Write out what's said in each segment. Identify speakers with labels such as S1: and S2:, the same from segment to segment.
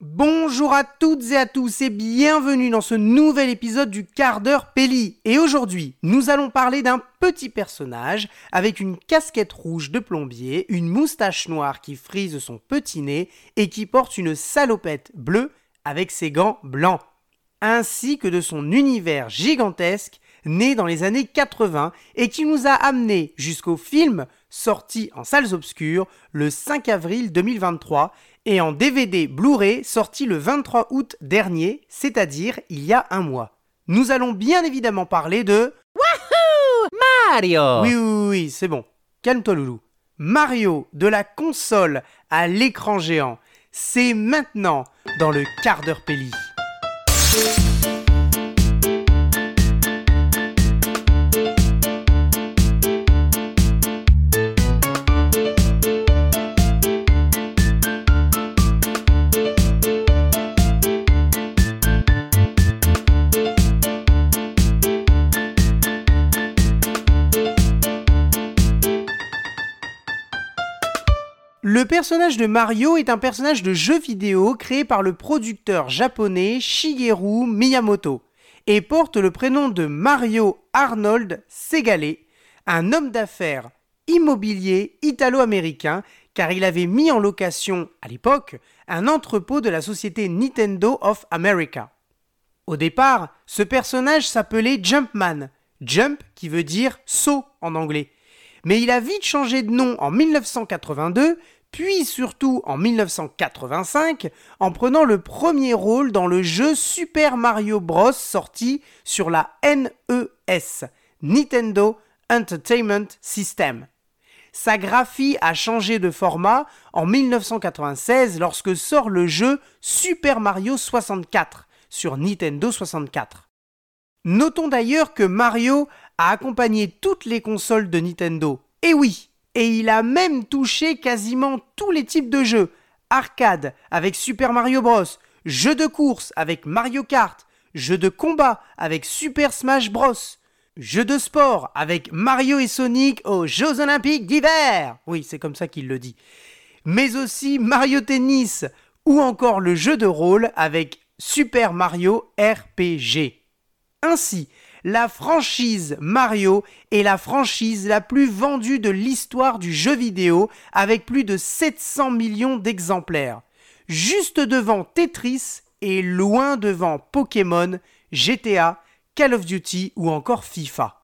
S1: Bonjour à toutes et à tous et bienvenue dans ce nouvel épisode du quart d'heure Pelli. Et aujourd'hui, nous allons parler d'un petit personnage avec une casquette rouge de plombier, une moustache noire qui frise son petit nez et qui porte une salopette bleue avec ses gants blancs, ainsi que de son univers gigantesque né dans les années 80 et qui nous a amené jusqu'au film sorti en salles obscures le 5 avril 2023 et en DVD Blu-ray sorti le 23 août dernier, c'est-à-dire il y a un mois. Nous allons bien évidemment parler de...
S2: Wahoo Mario
S1: Oui, oui, oui, c'est bon. Calme-toi, Loulou. Mario, de la console à l'écran géant, c'est maintenant dans le quart d'heure Pelli. Personnage de Mario est un personnage de jeu vidéo créé par le producteur japonais Shigeru Miyamoto et porte le prénom de Mario Arnold Segale, un homme d'affaires immobilier italo-américain car il avait mis en location à l'époque un entrepôt de la société Nintendo of America. Au départ, ce personnage s'appelait Jumpman, jump qui veut dire saut en anglais. Mais il a vite changé de nom en 1982, puis surtout en 1985, en prenant le premier rôle dans le jeu Super Mario Bros. sorti sur la NES, Nintendo Entertainment System. Sa graphie a changé de format en 1996 lorsque sort le jeu Super Mario 64 sur Nintendo 64. Notons d'ailleurs que Mario a accompagné toutes les consoles de Nintendo. Et oui, et il a même touché quasiment tous les types de jeux. Arcade avec Super Mario Bros, jeux de course avec Mario Kart, jeux de combat avec Super Smash Bros, jeux de sport avec Mario et Sonic aux Jeux Olympiques d'hiver. Oui, c'est comme ça qu'il le dit. Mais aussi Mario Tennis ou encore le jeu de rôle avec Super Mario RPG. Ainsi, la franchise Mario est la franchise la plus vendue de l'histoire du jeu vidéo avec plus de 700 millions d'exemplaires. Juste devant Tetris et loin devant Pokémon, GTA, Call of Duty ou encore FIFA.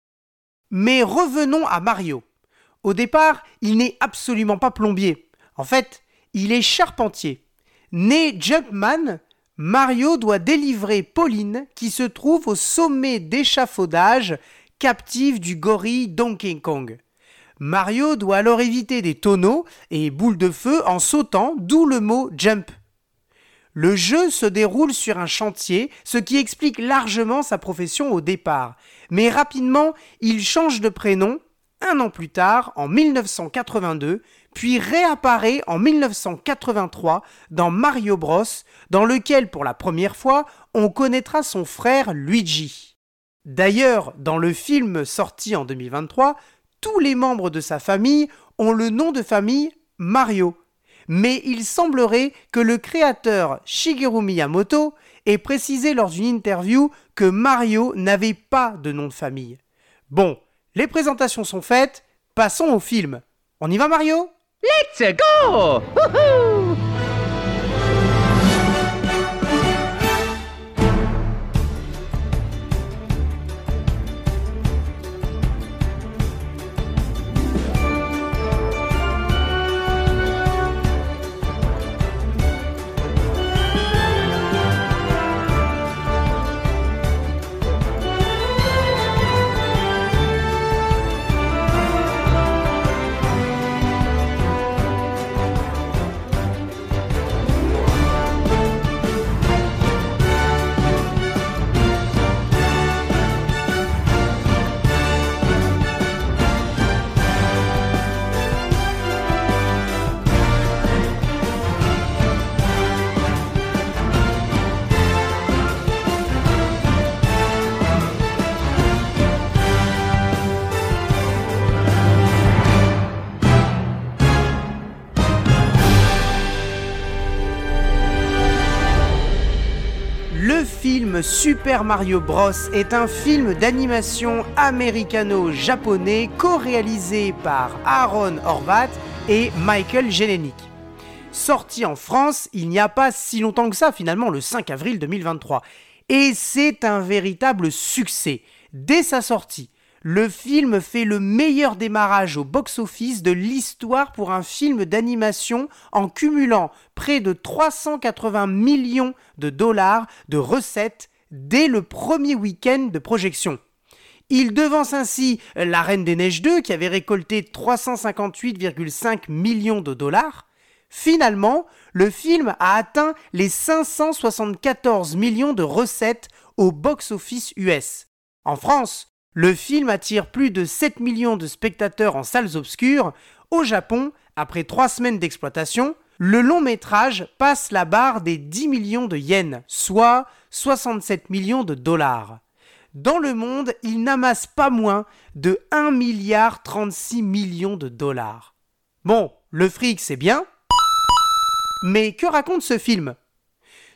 S1: Mais revenons à Mario. Au départ, il n'est absolument pas plombier. En fait, il est charpentier. Né Jumpman, Mario doit délivrer Pauline qui se trouve au sommet d'échafaudage captive du gorille Donkey Kong. Mario doit alors éviter des tonneaux et boules de feu en sautant, d'où le mot jump. Le jeu se déroule sur un chantier, ce qui explique largement sa profession au départ. Mais rapidement, il change de prénom, un an plus tard, en 1982, puis réapparaît en 1983 dans Mario Bros, dans lequel pour la première fois on connaîtra son frère Luigi. D'ailleurs, dans le film sorti en 2023, tous les membres de sa famille ont le nom de famille Mario. Mais il semblerait que le créateur Shigeru Miyamoto ait précisé lors d'une interview que Mario n'avait pas de nom de famille. Bon, les présentations sont faites, passons au film. On y va Mario?
S2: Let's go! Woohoo
S1: Super Mario Bros est un film d'animation américano-japonais co-réalisé par Aaron Horvath et Michael Jelenic. Sorti en France il n'y a pas si longtemps que ça, finalement le 5 avril 2023. Et c'est un véritable succès. Dès sa sortie, le film fait le meilleur démarrage au box-office de l'histoire pour un film d'animation en cumulant près de 380 millions de dollars de recettes dès le premier week-end de projection. Il devance ainsi La Reine des Neiges 2 qui avait récolté 358,5 millions de dollars. Finalement, le film a atteint les 574 millions de recettes au box-office US. En France, le film attire plus de 7 millions de spectateurs en salles obscures. Au Japon, après 3 semaines d'exploitation, le long métrage passe la barre des 10 millions de yens, soit 67 millions de dollars. Dans le monde, il n'amasse pas moins de 1 milliard 36 millions de dollars. Bon, le fric c'est bien, mais que raconte ce film?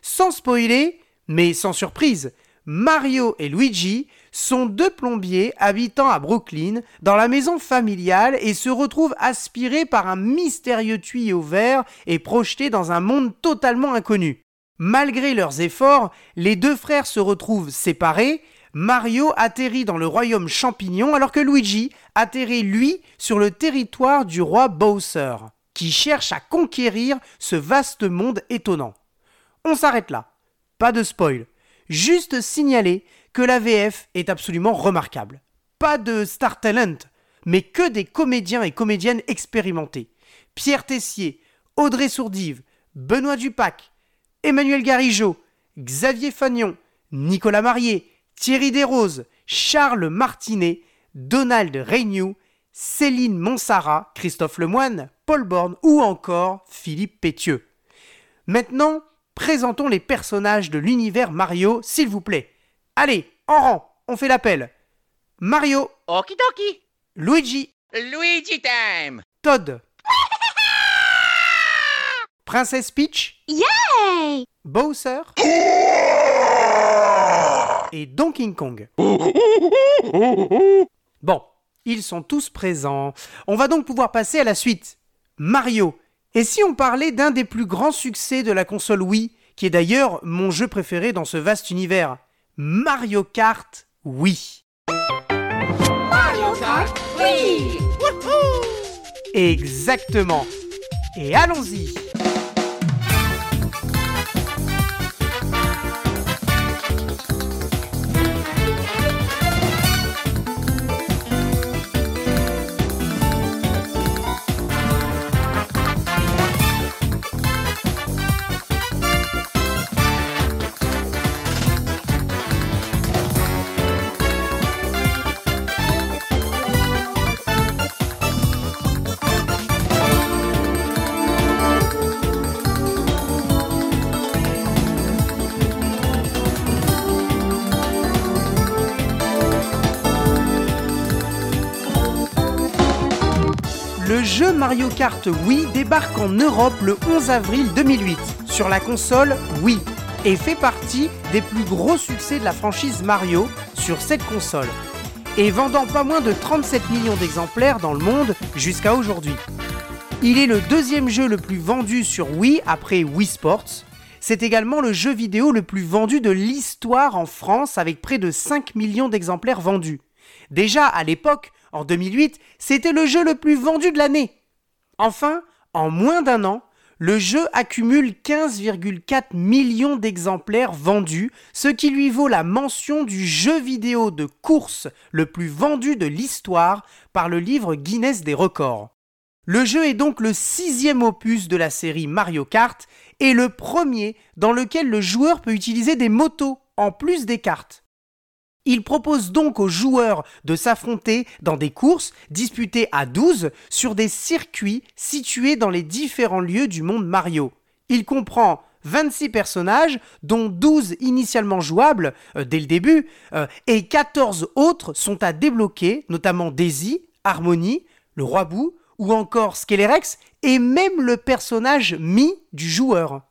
S1: Sans spoiler, mais sans surprise, Mario et Luigi sont deux plombiers habitant à Brooklyn dans la maison familiale et se retrouvent aspirés par un mystérieux tuyau vert et projetés dans un monde totalement inconnu. Malgré leurs efforts, les deux frères se retrouvent séparés. Mario atterrit dans le royaume champignon alors que Luigi atterrit lui sur le territoire du roi Bowser, qui cherche à conquérir ce vaste monde étonnant. On s'arrête là. Pas de spoil. Juste signaler que la VF est absolument remarquable. Pas de star talent, mais que des comédiens et comédiennes expérimentés. Pierre Tessier, Audrey Sourdive, Benoît Dupac, Emmanuel Garigeau, Xavier Fagnon, Nicolas Marié, Thierry Desroses, Charles Martinet, Donald Reignoux, Céline Monsara, Christophe Lemoine, Paul Borne ou encore Philippe Pétieux. Maintenant, présentons les personnages de l'univers Mario, s'il vous plaît. Allez, en rang, on fait l'appel. Mario,
S2: Okidoki.
S1: Luigi,
S2: Luigi time.
S1: Todd. Princesse Peach,
S3: Yay!
S1: Bowser et Donkey Kong. Bon, ils sont tous présents. On va donc pouvoir passer à la suite. Mario. Et si on parlait d'un des plus grands succès de la console Wii, qui est d'ailleurs mon jeu préféré dans ce vaste univers Mario Kart Wii.
S3: Mario Kart Wii!
S1: Exactement. Et allons-y. Le jeu Mario Kart Wii débarque en Europe le 11 avril 2008 sur la console Wii et fait partie des plus gros succès de la franchise Mario sur cette console et vendant pas moins de 37 millions d'exemplaires dans le monde jusqu'à aujourd'hui. Il est le deuxième jeu le plus vendu sur Wii après Wii Sports. C'est également le jeu vidéo le plus vendu de l'histoire en France avec près de 5 millions d'exemplaires vendus. Déjà à l'époque, en 2008, c'était le jeu le plus vendu de l'année. Enfin, en moins d'un an, le jeu accumule 15,4 millions d'exemplaires vendus, ce qui lui vaut la mention du jeu vidéo de course le plus vendu de l'histoire par le livre Guinness des records. Le jeu est donc le sixième opus de la série Mario Kart et le premier dans lequel le joueur peut utiliser des motos en plus des cartes. Il propose donc aux joueurs de s'affronter dans des courses disputées à 12 sur des circuits situés dans les différents lieux du monde Mario. Il comprend 26 personnages, dont 12 initialement jouables euh, dès le début, euh, et 14 autres sont à débloquer, notamment Daisy, Harmony, le roi Boo, ou encore Skelerex, et même le personnage Mi du joueur.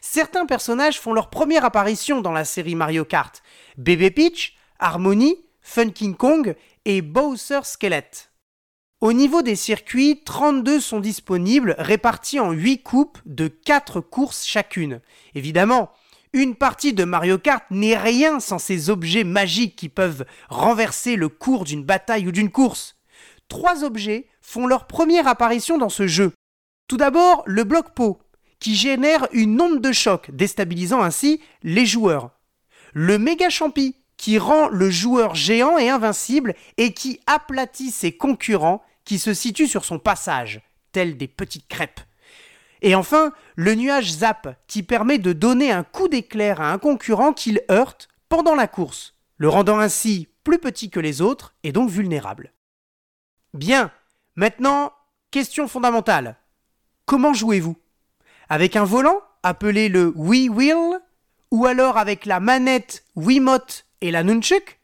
S1: Certains personnages font leur première apparition dans la série Mario Kart. Bébé Peach, Harmony, Funkin' Kong et Bowser Skelet. Au niveau des circuits, 32 sont disponibles, répartis en 8 coupes de 4 courses chacune. Évidemment, une partie de Mario Kart n'est rien sans ces objets magiques qui peuvent renverser le cours d'une bataille ou d'une course. Trois objets font leur première apparition dans ce jeu. Tout d'abord, le bloc pot, qui génère une onde de choc, déstabilisant ainsi les joueurs. Le méga champi, qui rend le joueur géant et invincible et qui aplatit ses concurrents qui se situent sur son passage, tels des petites crêpes. Et enfin, le nuage zap, qui permet de donner un coup d'éclair à un concurrent qu'il heurte pendant la course, le rendant ainsi plus petit que les autres et donc vulnérable. Bien, maintenant, question fondamentale. Comment jouez-vous? Avec un volant, appelé le Wii Wheel, ou alors avec la manette Wiimote et la Nunchuk,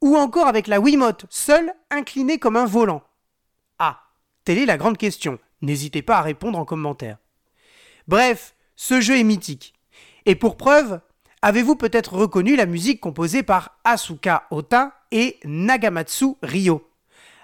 S1: ou encore avec la Wiimote seule inclinée comme un volant Ah, telle est la grande question. N'hésitez pas à répondre en commentaire. Bref, ce jeu est mythique. Et pour preuve, avez-vous peut-être reconnu la musique composée par Asuka Ota et Nagamatsu Ryo?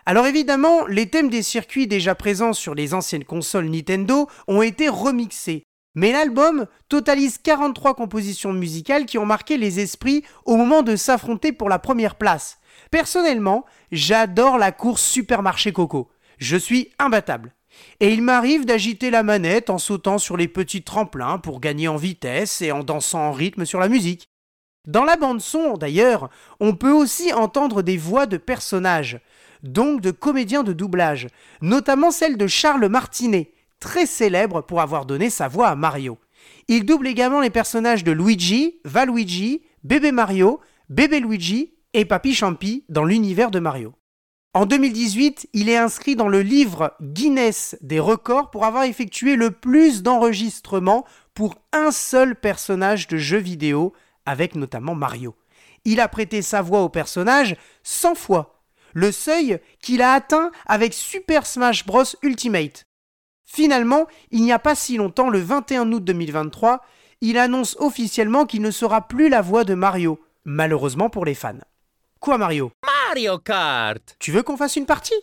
S1: Alors évidemment, les thèmes des circuits déjà présents sur les anciennes consoles Nintendo ont été remixés. Mais l'album totalise 43 compositions musicales qui ont marqué les esprits au moment de s'affronter pour la première place. Personnellement, j'adore la course Supermarché Coco. Je suis imbattable. Et il m'arrive d'agiter la manette en sautant sur les petits tremplins pour gagner en vitesse et en dansant en rythme sur la musique. Dans la bande son, d'ailleurs, on peut aussi entendre des voix de personnages donc de comédiens de doublage, notamment celle de Charles Martinet, très célèbre pour avoir donné sa voix à Mario. Il double également les personnages de Luigi, Valuigi, Bébé Mario, Bébé Luigi et Papy Champi dans l'univers de Mario. En 2018, il est inscrit dans le livre Guinness des records pour avoir effectué le plus d'enregistrements pour un seul personnage de jeu vidéo, avec notamment Mario. Il a prêté sa voix au personnage 100 fois le seuil qu'il a atteint avec Super Smash Bros Ultimate. Finalement, il n'y a pas si longtemps, le 21 août 2023, il annonce officiellement qu'il ne sera plus la voix de Mario, malheureusement pour les fans. Quoi Mario?
S2: Mario Kart.
S1: Tu veux qu'on fasse une partie?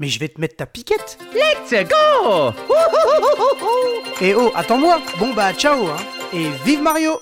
S1: Mais je vais te mettre ta piquette.
S2: Let's go.
S1: Et oh, attends-moi. Bon bah ciao hein. Et vive Mario